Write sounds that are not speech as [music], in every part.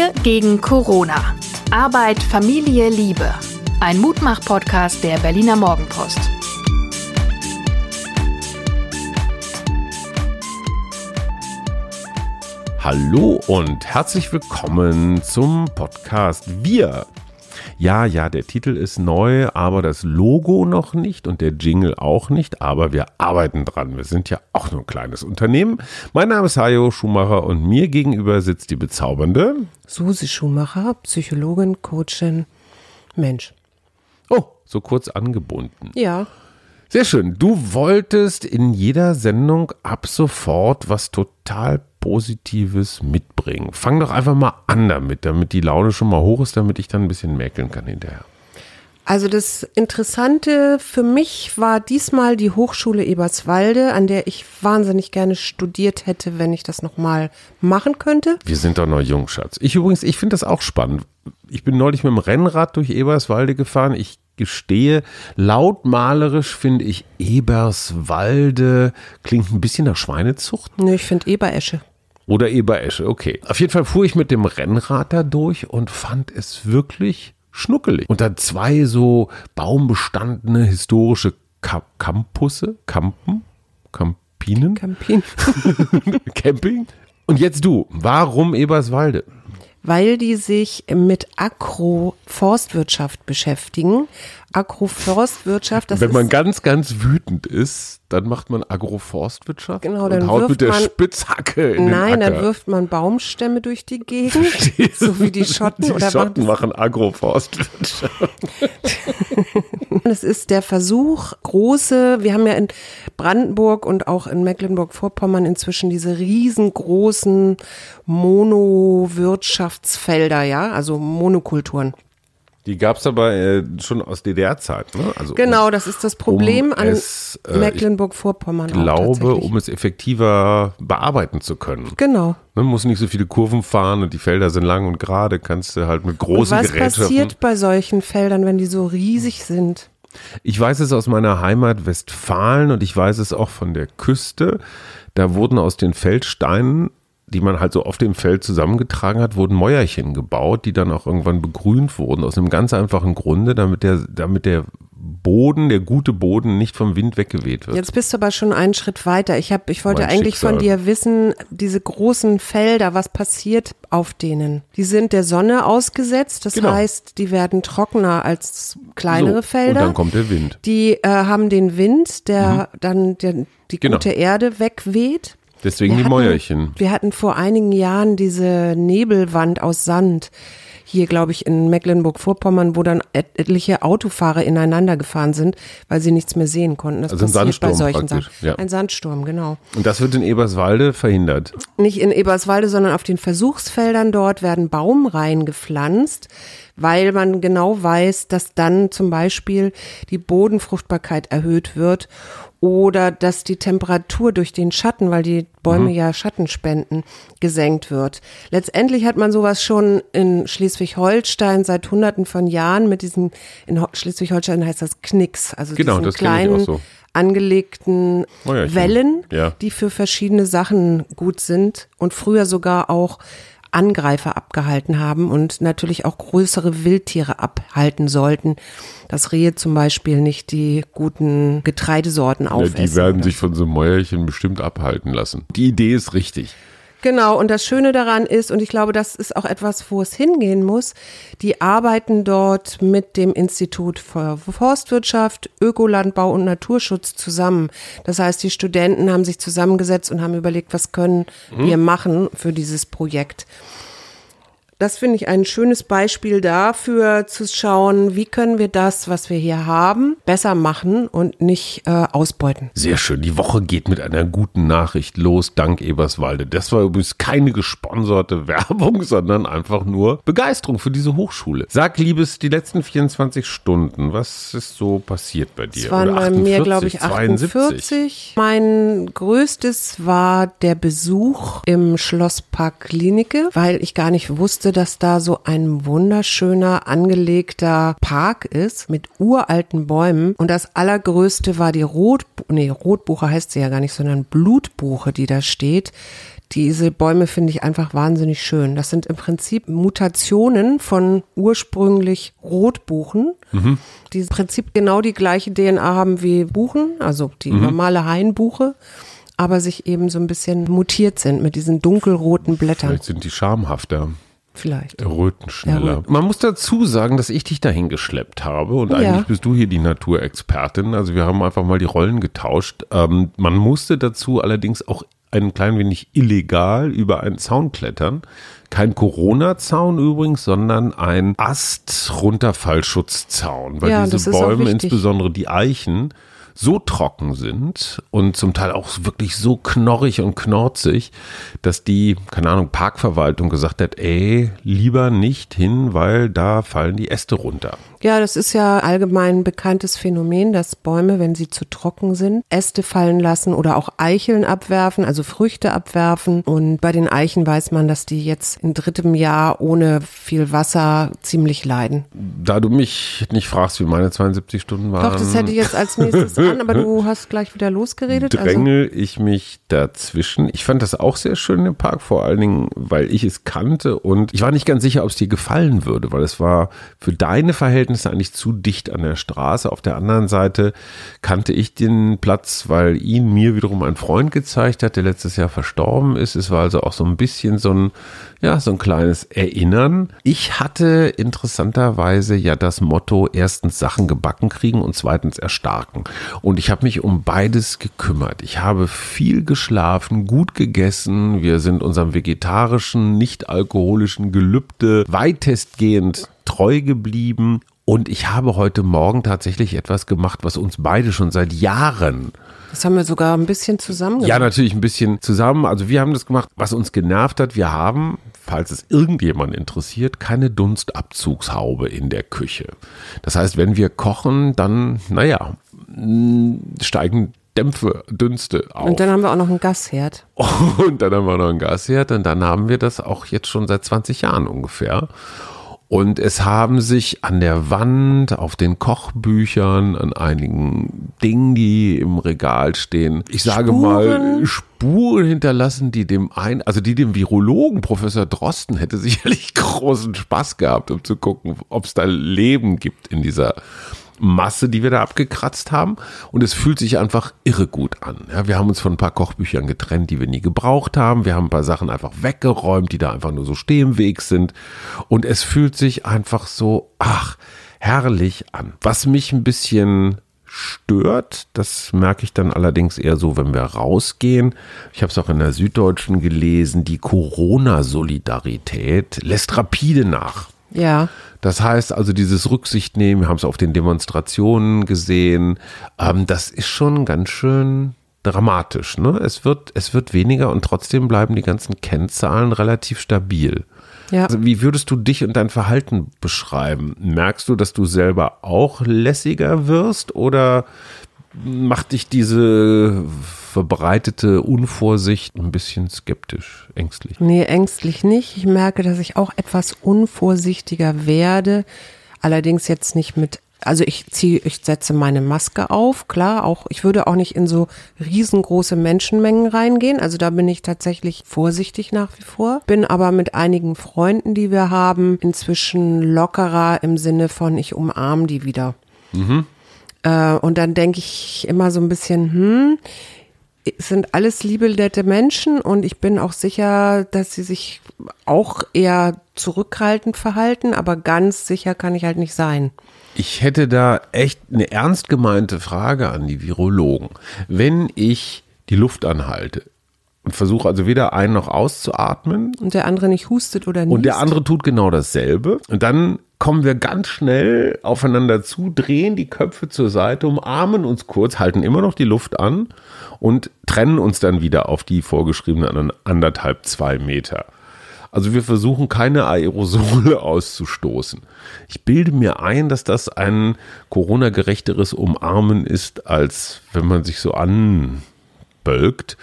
Wir gegen Corona. Arbeit, Familie, Liebe. Ein Mutmach-Podcast der Berliner Morgenpost. Hallo und herzlich willkommen zum Podcast Wir ja, ja, der Titel ist neu, aber das Logo noch nicht und der Jingle auch nicht, aber wir arbeiten dran. Wir sind ja auch nur ein kleines Unternehmen. Mein Name ist Hajo Schumacher und mir gegenüber sitzt die bezaubernde Susi Schumacher, Psychologin, Coachin, Mensch. Oh, so kurz angebunden. Ja. Sehr schön. Du wolltest in jeder Sendung ab sofort was total Positives mitbringen. Fang doch einfach mal an damit, damit die Laune schon mal hoch ist, damit ich dann ein bisschen mäkeln kann hinterher. Also das Interessante für mich war diesmal die Hochschule Eberswalde, an der ich wahnsinnig gerne studiert hätte, wenn ich das nochmal machen könnte. Wir sind doch noch jung, Schatz. Ich übrigens, ich finde das auch spannend. Ich bin neulich mit dem Rennrad durch Eberswalde gefahren. Ich gestehe, lautmalerisch finde ich Eberswalde klingt ein bisschen nach Schweinezucht. Nö, ich finde Eberesche. Oder Eberesche, okay. Auf jeden Fall fuhr ich mit dem Rennrad da durch und fand es wirklich schnuckelig. Und dann zwei so baumbestandene historische Ka Campusse, Campen, Campinen? Campin. [laughs] Camping. Und jetzt du, warum Eberswalde? Weil die sich mit Agroforstwirtschaft beschäftigen. Agroforstwirtschaft, das Wenn man ganz, ganz wütend ist, dann macht man Agroforstwirtschaft Genau, dann und haut wirft mit der man- Spitzhacke in Nein, den Acker. dann wirft man Baumstämme durch die Gegend, so wie die Schotten. Die oder Schotten machen Agroforstwirtschaft. [laughs] Es ist der Versuch, große, wir haben ja in Brandenburg und auch in Mecklenburg-Vorpommern inzwischen diese riesengroßen Monowirtschaftsfelder, ja, also Monokulturen. Die gab es aber äh, schon aus DDR-Zeit. Ne? Also Genau, das ist das Problem um an äh, Mecklenburg-Vorpommern. Ich glaube, um es effektiver bearbeiten zu können. Genau. Man muss nicht so viele Kurven fahren und die Felder sind lang und gerade, kannst du halt mit Und großen was Gerätschaften. passiert bei solchen Feldern, wenn die so riesig sind? Ich weiß es aus meiner Heimat Westfalen und ich weiß es auch von der Küste. Da wurden aus den Feldsteinen, die man halt so auf dem Feld zusammengetragen hat, wurden Mäuerchen gebaut, die dann auch irgendwann begrünt wurden. Aus einem ganz einfachen Grunde, damit der, damit der Boden, der gute Boden nicht vom Wind weggeweht wird. Jetzt bist du aber schon einen Schritt weiter. Ich, hab, ich wollte Mein eigentlich von Schicksal. dir wissen, diese großen Felder, was passiert auf denen? Die sind der Sonne ausgesetzt, das Genau. heißt, die werden trockener als kleinere so, Felder. Und dann kommt der Wind. die äh, haben den Wind, der dann der, die Genau. gute Erde wegweht. Deswegen die hatten, Mäuerchen. Wir hatten vor einigen Jahren diese Nebelwand aus Sand. Hier, glaube ich, in Mecklenburg-Vorpommern, wo dann et etliche Autofahrer ineinander gefahren sind, weil sie nichts mehr sehen konnten. Das Also ein passiert bei Sandsturm solchen praktisch, Sachen. ja. Ein Sandsturm, genau. Und das wird in Eberswalde verhindert. Nicht in Eberswalde, sondern auf den Versuchsfeldern dort werden Baumreihen gepflanzt, weil man genau weiß, dass dann zum Beispiel die Bodenfruchtbarkeit erhöht wird oder dass die Temperatur durch den Schatten, weil die Bäume ja Schatten spenden, gesenkt wird. Letztendlich hat man sowas schon in Schleswig-Holstein seit hunderten von Jahren mit diesen, in Ho- Schleswig-Holstein heißt das Knicks, also Genau, diesen kleinen so. angelegten Mäuerchen. Wellen, Ja. die für verschiedene Sachen gut sind und früher sogar auch Angreifer abgehalten haben und natürlich auch größere Wildtiere abhalten sollten, dass Rehe zum Beispiel nicht die guten Getreidesorten Ja, aufessen. die werden oder sich von so einem Mäuerchen bestimmt abhalten lassen. Die Idee ist richtig. Genau, und das Schöne daran ist, und ich glaube, das ist auch etwas, wo es hingehen muss, die arbeiten dort mit dem Institut für Forstwirtschaft, Ökolandbau und Naturschutz zusammen. Das heißt, die Studenten haben sich zusammengesetzt und haben überlegt, was können wir machen für dieses Projekt. Das finde ich ein schönes Beispiel dafür, zu schauen, wie können wir das, was wir hier haben, besser machen und nicht äh, ausbeuten. Sehr schön. Die Woche geht mit einer guten Nachricht los, dank Eberswalde. Das war übrigens keine gesponserte [laughs] Werbung, sondern einfach nur Begeisterung für diese Hochschule. Sag, Liebes, die letzten 24 Stunden, was ist so passiert bei dir? Es waren bei mir, 48, glaube ich, 48. Mein größtes war der Besuch im Schlosspark Klinike, weil ich gar nicht wusste, dass da so ein wunderschöner angelegter Park ist mit uralten Bäumen. Und das allergrößte war die Rot, nee, Rotbuche heißt sie ja gar nicht, sondern Blutbuche, die da steht. diese Bäume finde ich einfach wahnsinnig schön. Das sind im Prinzip Mutationen von ursprünglich Rotbuchen, die im Prinzip genau die gleiche DNA haben wie Buchen, also die normale Hainbuche, aber sich eben so ein bisschen mutiert sind mit diesen dunkelroten Blättern. Vielleicht sind die schamhafter. Vielleicht. Erröten schneller. Erröten. Man muss dazu sagen, dass ich dich dahin geschleppt habe und Ja. eigentlich bist du hier die Naturexpertin. Also wir haben einfach mal die Rollen getauscht. Ähm, man musste dazu allerdings auch ein klein wenig illegal über einen Zaun klettern. Kein Corona-Zaun übrigens, sondern ein Ast-Runterfallschutzzaun, weil Ja, diese Bäume, insbesondere die Eichen, so trocken sind und zum Teil auch wirklich so knorrig und knorzig, dass die, keine Ahnung, Parkverwaltung gesagt hat, ey, lieber nicht hin, weil da fallen die Äste runter. Ja, das ist ja allgemein ein bekanntes Phänomen, dass Bäume, wenn sie zu trocken sind, Äste fallen lassen oder auch Eicheln abwerfen, also Früchte abwerfen. Und bei den Eichen weiß man, dass die jetzt in drittem Jahr ohne viel Wasser ziemlich leiden. Da du mich nicht fragst, wie meine 72 Stunden waren, Doch, das hätte ich jetzt als nächstes [laughs] an, aber du hast gleich wieder losgeredet. Also, drängel ich mich dazwischen. Ich fand das auch sehr schön im Park, vor allen Dingen, weil ich es kannte und ich war nicht ganz sicher, ob es dir gefallen würde, weil es war für deine Verhältnisse eigentlich zu dicht an der Straße. Auf der anderen Seite kannte ich den Platz, weil ihn mir wiederum ein Freund gezeigt hat, der letztes Jahr verstorben ist. Es war also auch so ein bisschen so ein, ja, so ein kleines Erinnern. Ich hatte interessanterweise ja das Motto, erstens Sachen gebacken kriegen und zweitens erstarken. Und ich habe mich um beides gekümmert. Ich habe viel geschlafen, gut gegessen. Wir sind unserem vegetarischen, nicht alkoholischen Gelübde weitestgehend treu geblieben. Und ich habe heute Morgen tatsächlich etwas gemacht, was uns beide schon seit Jahren das haben wir sogar ein bisschen zusammen ja, gemacht. natürlich ein bisschen zusammen. Also wir haben das gemacht, was uns genervt hat. Wir haben, falls es irgendjemand interessiert, keine Dunstabzugshaube in der Küche. Das heißt, wenn wir kochen, dann, naja, steigen Dämpfe, Dünste auf. Und dann haben wir auch noch einen Gasherd. [laughs] Und dann haben wir noch ein Gasherd und dann haben wir das auch jetzt schon seit 20 Jahren ungefähr. Und es haben sich an der Wand, auf den Kochbüchern, an einigen Dingen, die im Regal stehen, ich sage mal, Spuren hinterlassen, die dem ein, also die dem Virologen Professor Drosten hätte [laughs] sicherlich großen Spaß gehabt, um zu gucken, ob es da Leben gibt in dieser Masse, die wir da abgekratzt haben. Und es fühlt sich einfach irre gut an. Ja, wir haben uns von ein paar Kochbüchern getrennt, die wir nie gebraucht haben. Wir haben ein paar Sachen einfach weggeräumt, die da einfach nur so stehen im Weg sind. Und es fühlt sich einfach so, ach, herrlich an. Was mich ein bisschen stört, das merke ich dann allerdings eher so, wenn wir rausgehen. Ich habe es auch in der Süddeutschen gelesen, die Corona-Solidarität lässt rapide nach. Ja. Das heißt also dieses Rücksicht nehmen, wir haben es auf den Demonstrationen gesehen, ähm, das ist schon ganz schön dramatisch. Ne? Es, wird, es wird weniger und trotzdem bleiben die ganzen Kennzahlen relativ stabil. Ja. Also wie würdest du dich und dein Verhalten beschreiben? Merkst du, dass du selber auch lässiger wirst oder macht dich diese verbreitete Unvorsicht ein bisschen skeptisch, ängstlich? Nee, ängstlich nicht. Ich merke, dass ich auch etwas unvorsichtiger werde. Allerdings jetzt nicht mit, also ich ziehe, ich setze meine Maske auf, klar, auch, ich würde auch nicht in so riesengroße Menschenmengen reingehen. Also da bin ich tatsächlich vorsichtig nach wie vor. Bin aber mit einigen Freunden, die wir haben, inzwischen lockerer im Sinne von, ich umarme die wieder. Äh, und dann denke ich immer so ein bisschen, hm, sind alles liebe, nette Menschen und ich bin auch sicher, dass sie sich auch eher zurückhaltend verhalten, aber ganz sicher kann ich halt nicht sein. Ich hätte da echt eine ernst gemeinte Frage an die Virologen. Wenn ich die Luft anhalte versuche also weder ein noch auszuatmen Und der andere nicht hustet oder nicht. und der andere tut genau dasselbe und dann kommen wir ganz schnell aufeinander zu, drehen die Köpfe zur Seite, umarmen uns kurz, halten immer noch die Luft an und trennen uns dann wieder auf die vorgeschriebenen anderthalb, zwei Meter. Also wir versuchen keine Aerosole [laughs] auszustoßen. Ich bilde mir ein, dass das ein Corona-gerechteres Umarmen ist, als wenn man sich so anbölkt.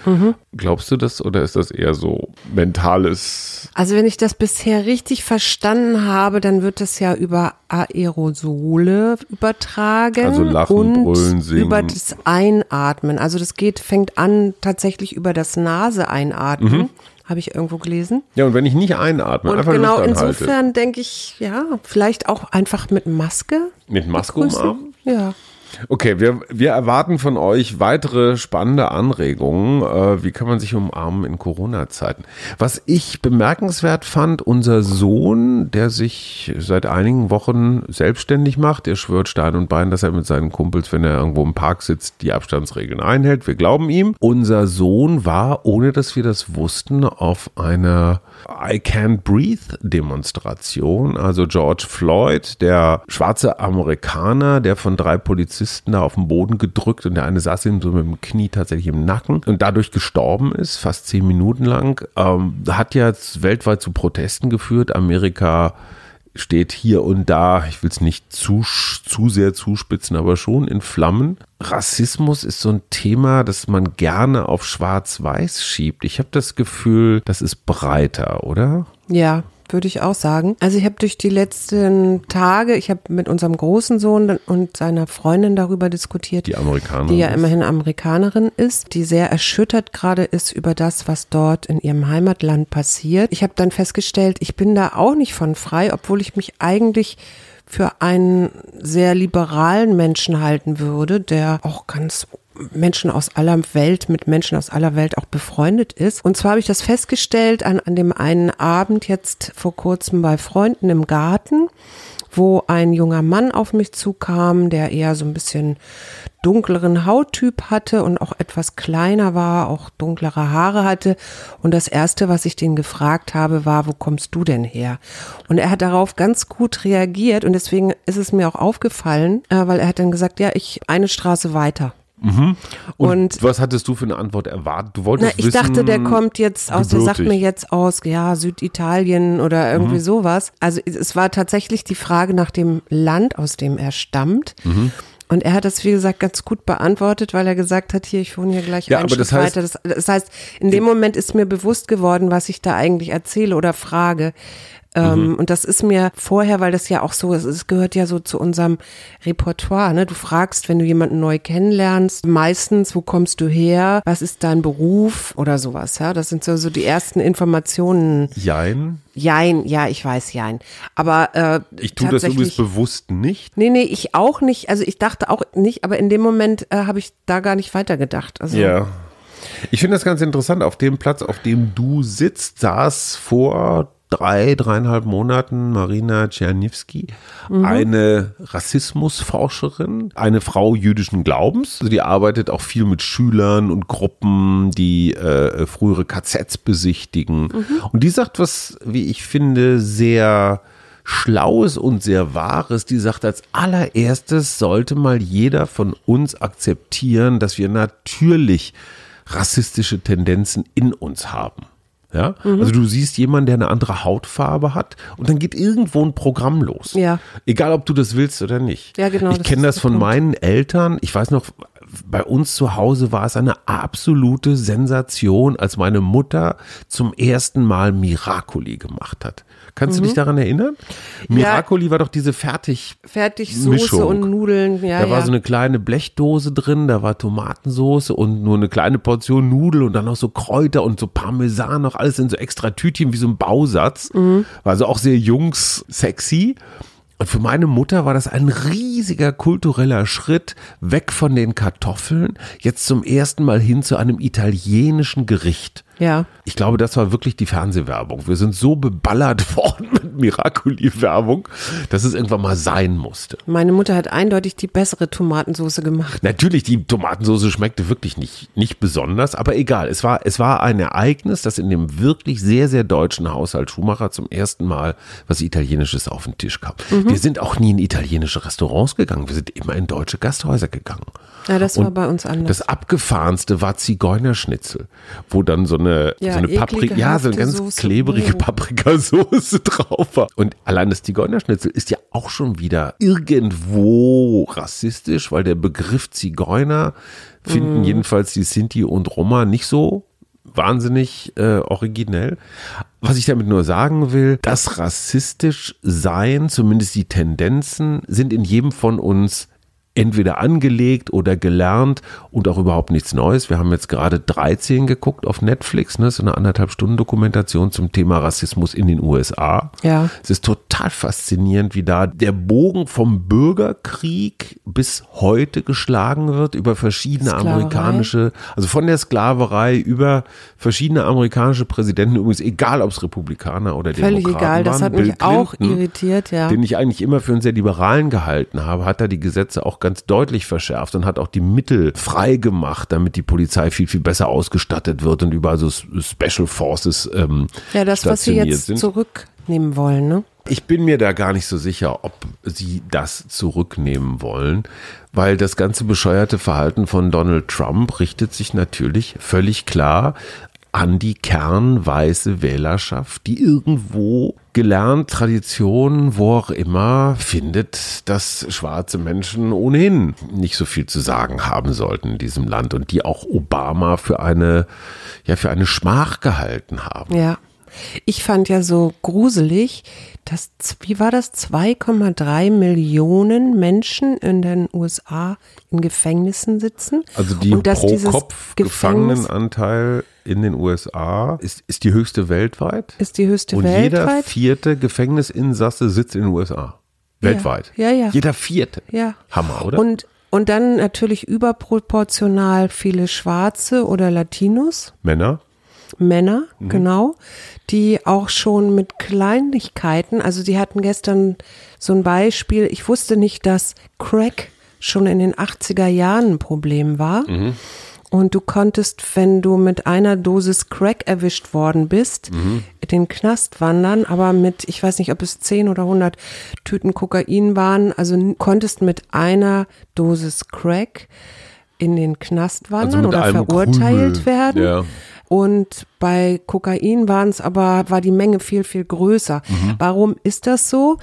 Glaubst du das oder ist das eher so mentales? Also wenn ich das bisher richtig verstanden habe, dann wird das ja über Aerosole übertragen Also lachen, und brüllen, singen. über das Einatmen. Also das geht, fängt an tatsächlich über das Nase einatmen. Mhm. habe ich irgendwo gelesen. Ja, und wenn ich nicht einatme, Und einfach genau insofern denke ich, ja, vielleicht auch einfach mit Maske. Mit Maske umarmen? Ja. Okay, wir, wir erwarten von euch weitere spannende Anregungen. Äh, wie kann man sich umarmen in Corona-Zeiten? Was ich bemerkenswert fand, unser Sohn, der sich seit einigen Wochen selbstständig macht, der schwört Stein und Bein, dass er mit seinen Kumpels, wenn er irgendwo im Park sitzt, die Abstandsregeln einhält. Wir glauben ihm. Unser Sohn war, ohne dass wir das wussten, auf einer I Can't Breathe Demonstration. Also George Floyd, der schwarze Amerikaner, der von drei Polizisten da auf den Boden gedrückt und der eine saß ihm so mit dem Knie tatsächlich im Nacken und dadurch gestorben ist, fast zehn Minuten lang, ähm, hat jetzt weltweit zu Protesten geführt. Amerika steht hier und da, ich will es nicht zu, zu sehr zuspitzen, aber schon in Flammen. Rassismus ist so ein Thema, das man gerne auf Schwarz-Weiß schiebt. Ich habe das Gefühl, das ist breiter, oder? Ja, würde ich auch sagen. Also ich habe durch die letzten Tage, ich habe mit unserem großen Sohn und seiner Freundin darüber diskutiert, Die Amerikaner. die ja immerhin Amerikanerin ist, die sehr erschüttert gerade ist über das, was dort in ihrem Heimatland passiert. Ich habe dann festgestellt, ich bin da auch nicht von frei, obwohl ich mich eigentlich für einen sehr liberalen Menschen halten würde, der auch ganz Menschen aus aller Welt, mit Menschen aus aller Welt auch befreundet ist. Und zwar habe ich das festgestellt an, an dem einen Abend jetzt vor kurzem bei Freunden im Garten, wo ein junger Mann auf mich zukam, der eher so ein bisschen dunkleren Hauttyp hatte und auch etwas kleiner war, auch dunklere Haare hatte. Und das erste, was ich den gefragt habe, war, wo kommst du denn her? Und er hat darauf ganz gut reagiert und deswegen ist es mir auch aufgefallen, äh, weil er hat dann gesagt, ja, ich eine Straße weiter. Und, Und- was hattest du für eine Antwort erwartet? Du Na, wolltest ich wissen, dachte, der kommt jetzt aus, der sagt gebürtig. mir jetzt aus, ja, Süditalien oder irgendwie Mhm. sowas. Also es war tatsächlich die Frage nach dem Land, aus dem er stammt. Mhm. Und er hat das, wie gesagt, ganz gut beantwortet, weil er gesagt hat, hier, ich wohne hier gleich Ja, einen aber das heißt- weiter. Das, das heißt, in dem Moment ist mir bewusst geworden, was ich da eigentlich erzähle oder frage. Ähm, Mhm. Und das ist mir vorher, weil das ja auch so ist, es gehört ja so zu unserem Repertoire. Ne? Du fragst, wenn du jemanden neu kennenlernst, meistens, wo kommst du her, was ist dein Beruf oder sowas. Ja, das sind so, so die ersten Informationen. Jein. Jein, ja, ich weiß, jein. Aber äh, Ich tue das übrigens bewusst nicht. Nee, nee, ich auch nicht. Also ich dachte auch nicht, aber in dem Moment äh, habe ich da gar nicht weitergedacht. Also Ja. Ich finde das ganz interessant. Auf dem Platz, auf dem du sitzt, saß vor drei, dreieinhalb Monaten Marina Czerniewski, eine Rassismusforscherin, eine Frau jüdischen Glaubens. Also die arbeitet auch viel mit Schülern und Gruppen, die äh, frühere KZs besichtigen. Und die sagt was, wie ich finde, sehr Schlaues und sehr Wahres, die sagt, als allererstes sollte mal jeder von uns akzeptieren, dass wir natürlich rassistische Tendenzen in uns haben. Ja, also du siehst jemanden, der eine andere Hautfarbe hat und dann geht irgendwo ein Programm los. Ja. Egal, ob du das willst oder nicht. Ja, genau, Ich das kenne das der von Punkt. meinen Eltern. Ich weiß noch, bei uns zu Hause war es eine absolute Sensation, als meine Mutter zum ersten Mal Miracoli gemacht hat. Kannst du dich daran erinnern? Miracoli war doch diese fertig fertig Soße Mischung. und Nudeln. Ja, da war ja. so eine kleine Blechdose drin, da war Tomatensoße und nur eine kleine Portion Nudel und dann noch so Kräuter und so Parmesan, noch alles in so extra Tütchen wie so ein Bausatz. Mhm. War also auch sehr jungs sexy. Und für meine Mutter war das ein riesiger kultureller Schritt weg von den Kartoffeln, jetzt zum ersten Mal hin zu einem italienischen Gericht. Ja. Ich glaube, das war wirklich die Fernsehwerbung. Wir sind so beballert [laughs] worden mit Miracoli-Werbung, dass es irgendwann mal sein musste. Meine Mutter hat eindeutig die bessere Tomatensoße gemacht. Natürlich, die Tomatensauce schmeckte wirklich nicht, nicht besonders, aber egal. Es war, es war ein Ereignis, dass in dem wirklich sehr, sehr deutschen Haushalt Schumacher zum ersten Mal was Italienisches auf den Tisch kam. Wir sind auch nie in italienische Restaurants gegangen. Wir sind immer in deutsche Gasthäuser gegangen. Ja, das war bei uns anders. Das abgefahrenste war Zigeunerschnitzel, wo dann so eine, Ja, so eine Paprika, ja, so eine ganz Soße. klebrige Mm. Paprikasauce [laughs] drauf war. Und allein das Zigeunerschnitzel ist ja auch schon wieder irgendwo rassistisch, weil der Begriff Zigeuner finden jedenfalls die Sinti und Roma nicht so wahnsinnig äh, originell. Was ich damit nur sagen will, das rassistisch sein, zumindest die Tendenzen, sind in jedem von uns entweder angelegt oder gelernt und auch überhaupt nichts Neues. Wir haben jetzt gerade 13 geguckt auf Netflix, ne, so eine anderthalb Stunden Dokumentation zum Thema Rassismus in den USA. Ja. Es ist total faszinierend, wie da der Bogen vom Bürgerkrieg bis heute geschlagen wird über verschiedene Sklaverei. amerikanische, also von der Sklaverei über verschiedene amerikanische Präsidenten, übrigens egal ob es Republikaner oder Völlig Demokraten egal, das waren. hat mich Bill auch Clinton, irritiert, ja. Den ich eigentlich immer für einen sehr liberalen gehalten habe, hat er die Gesetze auch ganz deutlich verschärft und hat auch die Mittel frei gemacht, damit die Polizei viel, viel besser ausgestattet wird und überall so Special Forces ähm, Ja, das, was sie jetzt sind. zurücknehmen wollen, ne? Ich bin mir da gar nicht so sicher, ob sie das zurücknehmen wollen, weil das ganze bescheuerte Verhalten von Donald Trump richtet sich natürlich völlig klar an die kernweiße Wählerschaft, die irgendwo gelernt, Tradition, wo auch immer, findet, dass schwarze Menschen ohnehin nicht so viel zu sagen haben sollten in diesem Land und die auch Obama für eine, ja, für eine Schmach gehalten haben. Ja. Ich fand ja so gruselig, dass, wie war das, 2,3 Millionen Menschen in den USA in Gefängnissen sitzen. Also die Und pro Kopf Gefangenenanteil in den USA ist, ist die höchste weltweit. ist die höchste Und jeder weltweit. vierte Gefängnisinsasse sitzt in den USA. Weltweit. Ja, ja. Jeder vierte. Ja. Hammer, oder? Und, und dann natürlich überproportional viele Schwarze oder Latinos. Männer? Männer, Mhm. genau, die auch schon mit Kleinigkeiten, also die hatten gestern so ein Beispiel, ich wusste nicht, dass Crack schon in den 80er Jahren ein Problem war. Mhm. Und du konntest, wenn du mit einer Dosis Crack erwischt worden bist, Mhm. in den Knast wandern, aber mit, ich weiß nicht, ob es 10 oder 100 Tüten Kokain waren, also konntest mit einer Dosis Crack in den Knast wandern Also oder verurteilt Krümel, werden. ja. Und bei Kokain waren es aber, war die Menge viel, viel größer. Mhm. Warum ist das so?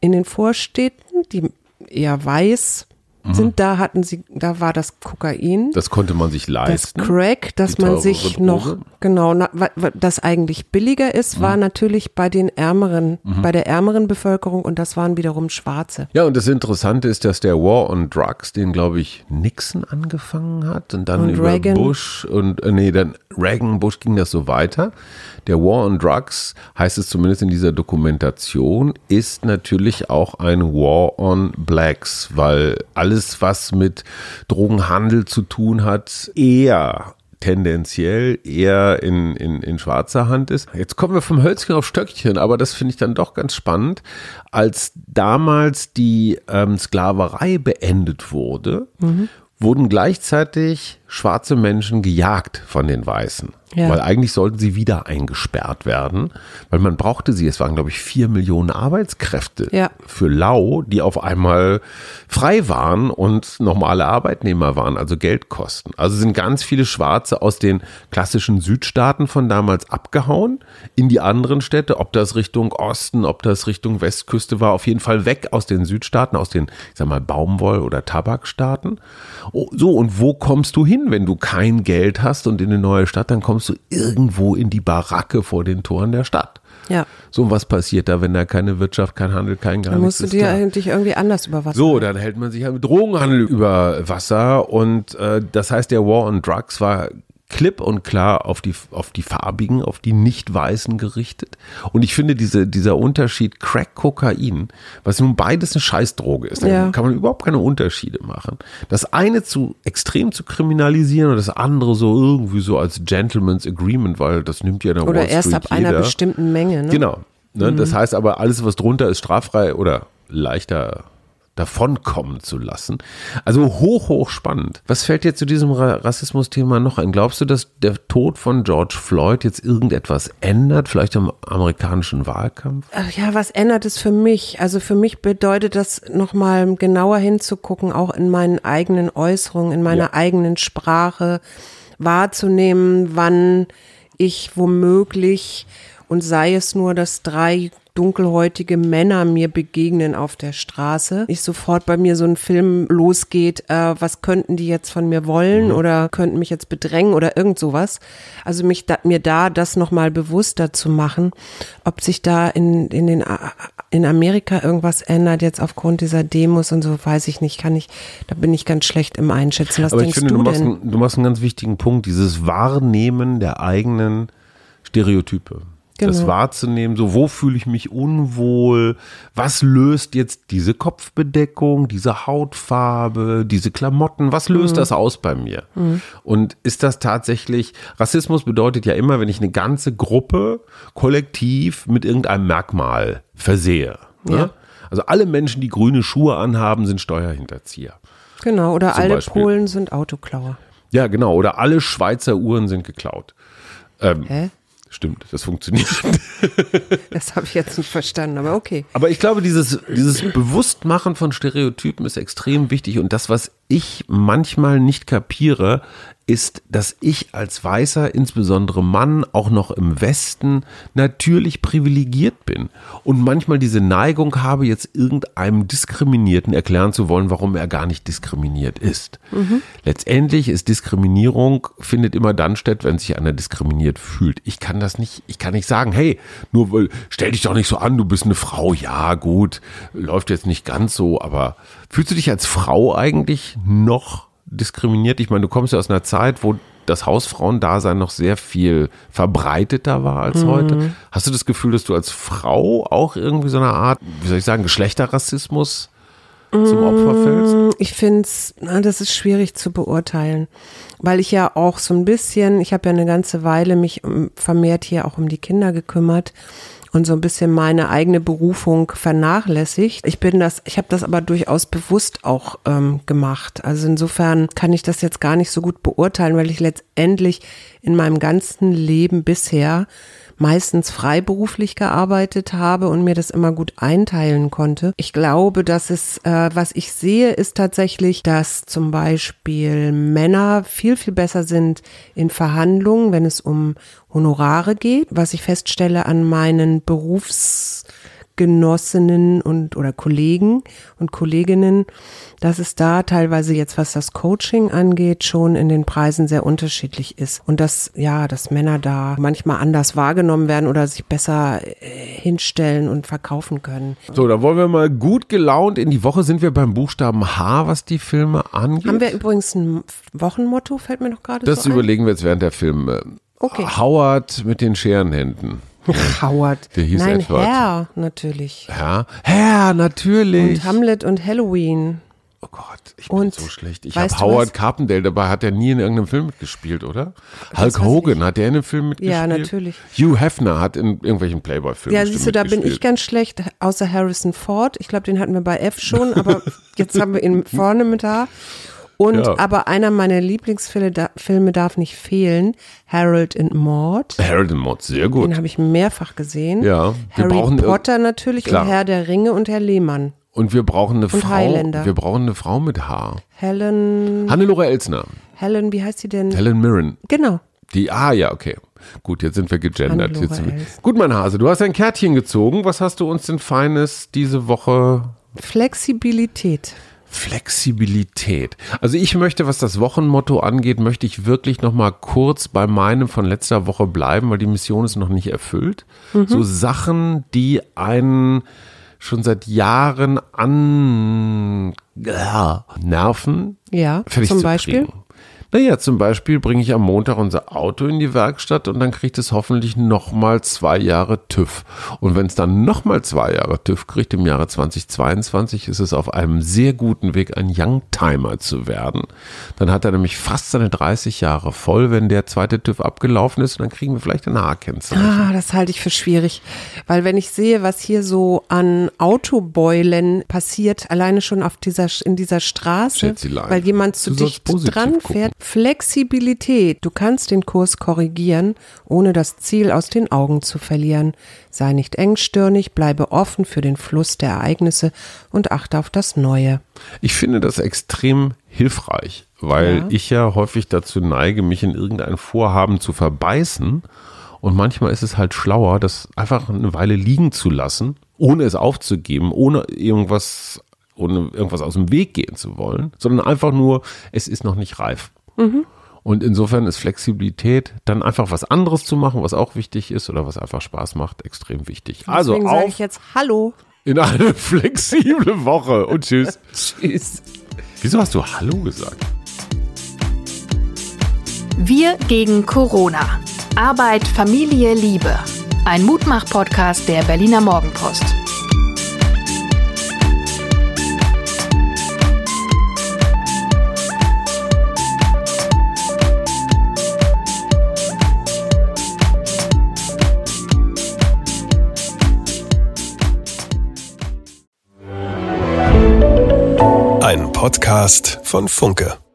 In den Vorstädten, die eher weiß sind, da hatten sie, da war das Kokain. Mhm. Das konnte man sich Das leisten. Crack, dass man sich noch, genau, na, das eigentlich billiger ist, Mhm. war natürlich bei den ärmeren, bei der ärmeren Bevölkerung und das waren wiederum Schwarze. Ja, und das Interessante ist, dass der War on Drugs, den glaube ich Nixon angefangen hat und dann Und über Reagan. Bush und äh, nee, dann Reagan, Bush ging das so weiter. Der War on Drugs, heißt es zumindest in dieser Dokumentation, ist natürlich auch ein War on Blacks, weil alles, was mit Drogenhandel zu tun hat, eher tendenziell eher in, in, in schwarzer Hand ist. Jetzt kommen wir vom Hölzchen auf Stöckchen, aber das finde ich dann doch ganz spannend. Als damals die ähm, Sklaverei beendet wurde, wurden gleichzeitig schwarze Menschen gejagt von den Weißen. Ja. Weil eigentlich sollten sie wieder eingesperrt werden, weil man brauchte sie. Es waren, glaube ich, vier Millionen Arbeitskräfte Ja. für Lau, die auf einmal frei waren und normale Arbeitnehmer waren, also Geldkosten. Also sind ganz viele Schwarze aus den klassischen Südstaaten von damals abgehauen in die anderen Städte, ob das Richtung Osten, ob das Richtung Westküste war, auf jeden Fall weg aus den Südstaaten, aus den, ich sag mal, Baumwoll- oder Tabakstaaten. Oh, so, und wo kommst du hin, wenn du kein Geld hast und in eine neue Stadt, dann kommst du irgendwo in die Baracke vor den Toren der Stadt. Ja. So, und was passiert da, wenn da keine Wirtschaft, kein Handel, kein gar Dann nichts musst du dir da? eigentlich irgendwie anders über was. So, dann hält man sich halt mit Drogenhandel über Wasser und äh, das heißt, der War on Drugs war klipp und klar auf die, auf die Farbigen, auf die Nicht-Weißen gerichtet. Und ich finde diese, dieser Unterschied Crack-Kokain, was nun beides eine Scheißdroge ist, da Ja. kann man überhaupt keine Unterschiede machen. Das eine zu extrem zu kriminalisieren und das andere so irgendwie so als Gentleman's Agreement, weil das nimmt ja der Oder Wall erst Street ab einer jeder. bestimmten Menge. Ne? Genau. Ne? Das heißt aber, alles, was drunter ist, straffrei oder leichter davonkommen zu lassen. Also hoch, hoch spannend. Was fällt dir zu diesem Ra Rassismus-Thema noch ein? Glaubst du, dass der Tod von George Floyd jetzt irgendetwas ändert, vielleicht im amerikanischen Wahlkampf? Ja, was ändert es für mich? Also für mich bedeutet das nochmal genauer hinzugucken, auch in meinen eigenen Äußerungen, in meiner Ja. eigenen Sprache wahrzunehmen, wann ich womöglich und sei es nur, dass drei dunkelhäutige Männer mir begegnen auf der Straße, nicht sofort bei mir so ein Film losgeht, äh, was könnten die jetzt von mir wollen oder könnten mich jetzt bedrängen oder irgend sowas. Also mich da, mir da das nochmal bewusster zu machen, ob sich da in, in den, in Amerika irgendwas ändert, jetzt aufgrund dieser Demos und so, weiß ich nicht, kann ich, da bin ich ganz schlecht im Einschätzen. Was Aber ich finde, du du machst, einen, du machst einen ganz wichtigen Punkt, dieses Wahrnehmen der eigenen Stereotype. Das Genau. wahrzunehmen, so wo fühle ich mich unwohl, was löst jetzt diese Kopfbedeckung, diese Hautfarbe, diese Klamotten, was löst Mhm. das aus bei mir? Und ist das tatsächlich, Rassismus bedeutet ja immer, wenn ich eine ganze Gruppe kollektiv mit irgendeinem Merkmal versehe. Ne? Ja. Also alle Menschen, die grüne Schuhe anhaben, sind Steuerhinterzieher. Genau, oder Zum alle Beispiel. Polen sind Autoklauer. Ja, genau. Oder alle Schweizer Uhren sind geklaut. Ähm, Hä? Stimmt, das funktioniert. [laughs] Das habe ich jetzt nicht verstanden, aber okay. Aber ich glaube, dieses, dieses Bewusstmachen von Stereotypen ist extrem wichtig. Und das, was ich manchmal nicht kapiere, ist, dass ich als Weißer, insbesondere Mann, auch noch im Westen, natürlich privilegiert bin. Und manchmal diese Neigung habe, jetzt irgendeinem Diskriminierten erklären zu wollen, warum er gar nicht diskriminiert ist. Letztendlich ist Diskriminierung, findet immer dann statt, wenn sich einer diskriminiert fühlt. Ich kann das nicht, ich kann nicht sagen, hey, nur weil, stell dich doch nicht so an, du bist eine Frau. Ja, gut, läuft jetzt nicht ganz so, aber fühlst du dich als Frau eigentlich noch diskriminiert? Ich meine, du kommst ja aus einer Zeit, wo das Hausfrauendasein noch sehr viel verbreiteter war als heute. Hast du das Gefühl, dass du als Frau auch irgendwie so eine Art, wie soll ich sagen, Geschlechterrassismus zum Opfer fällst? Ich finde es, das ist schwierig zu beurteilen, weil ich ja auch so ein bisschen, ich habe ja eine ganze Weile mich um, vermehrt hier auch um die Kinder gekümmert und so ein bisschen meine eigene Berufung vernachlässigt. Ich bin das, ich habe das aber durchaus bewusst auch ähm, gemacht. Also insofern kann ich das jetzt gar nicht so gut beurteilen, weil ich letztendlich in meinem ganzen Leben bisher meistens freiberuflich gearbeitet habe und mir das immer gut einteilen konnte. Ich glaube, dass es, äh, was ich sehe, ist tatsächlich, dass zum Beispiel Männer viel, viel besser sind in Verhandlungen, wenn es um Honorare geht. Was ich feststelle an meinen Berufsgenossinnen und oder Kollegen und Kolleginnen, dass es da teilweise jetzt, was das Coaching angeht, schon in den Preisen sehr unterschiedlich ist. Und dass, ja, dass Männer da manchmal anders wahrgenommen werden oder sich besser äh, hinstellen und verkaufen können. So, da wollen wir mal gut gelaunt in die Woche. Sind wir beim Buchstaben H, was die Filme angeht? Haben wir übrigens ein Wochenmotto, fällt mir noch gerade das so ein. überlegen wir jetzt während der Filme. Okay. Howard mit den Scherenhänden. Howard. Der hieß Nein, Edward. Herr, natürlich. Ja, Herr, natürlich. Und Hamlet und Halloween. oh Gott, ich bin Und so schlecht. Ich habe Howard was? Carpendale, dabei hat er nie in irgendeinem Film mitgespielt, oder? Hulk weiß Hogan, hat der in einem Film mitgespielt? Ja, natürlich. Hugh Hefner hat in irgendwelchen Playboy-Filmen Ja, siehst du, da bin ich ganz schlecht, außer Harrison Ford. Ich glaube, den hatten wir bei F schon, aber [laughs] jetzt haben wir ihn vorne mit da. Und Ja. aber einer meiner Lieblingsfilme da, Filme darf nicht fehlen, Harold and Maud. Harold and Maude, sehr gut. Den habe ich mehrfach gesehen. Ja, wir Harry Potter natürlich Klar. und Herr der Ringe und Herr Lehmann. Und wir brauchen eine Und Frau. Highlander. Wir brauchen eine Frau mit Haar. Helen, Hannelore Elsner. Helen, wie heißt sie denn? Helen Mirren. Genau. Die, ah ja, okay. Gut, jetzt sind wir gegendert. Jetzt gut, mein Hase, du hast ein Kärtchen gezogen. Was hast du uns denn Feines diese Woche Flexibilität. Flexibilität. Also ich möchte, was das Wochenmotto angeht, möchte ich wirklich noch mal kurz bei meinem von letzter Woche bleiben, weil die Mission ist noch nicht erfüllt. So Sachen, die einen schon seit Jahren an ja, nerven, Ja, zum zu Beispiel. kriegen. Naja, zum Beispiel bringe ich am Montag unser Auto in die Werkstatt und dann kriegt es hoffentlich nochmal zwei Jahre TÜV. Und wenn es dann nochmal zwei Jahre TÜV kriegt, im Jahre 2022, ist es auf einem sehr guten Weg, ein Youngtimer zu werden. Dann hat er nämlich fast seine 30 Jahre voll, wenn der zweite TÜV abgelaufen ist. Und dann kriegen wir vielleicht ein H-Kennzeichen. Ah, das halte ich für schwierig. Weil wenn ich sehe, was hier so an Autobeulen passiert, alleine schon auf dieser, in dieser Straße, weil jemand zu dicht dran fährt. Flexibilität. Du kannst den Kurs korrigieren, ohne das Ziel aus den Augen zu verlieren. Sei nicht engstirnig, bleibe offen für den Fluss der Ereignisse und achte auf das Neue. Ich finde das extrem hilfreich, weil Ja. ich ja häufig dazu neige, mich in irgendein Vorhaben zu verbeißen. Und manchmal ist es halt schlauer, das einfach eine Weile liegen zu lassen, ohne es aufzugeben, ohne irgendwas, ohne irgendwas aus dem Weg gehen zu wollen, sondern einfach nur, es ist noch nicht reif. Mhm. Und insofern ist Flexibilität, dann einfach was anderes zu machen, was auch wichtig ist oder was einfach Spaß macht, extrem wichtig. Also auf sage ich jetzt Hallo in eine [laughs] flexible Woche und tschüss. [laughs] tschüss. Wieso hast du Hallo gesagt? Wir gegen Corona. Arbeit, Familie, Liebe. Ein Mutmach-Podcast der Berliner Morgenpost. Podcast von Funke.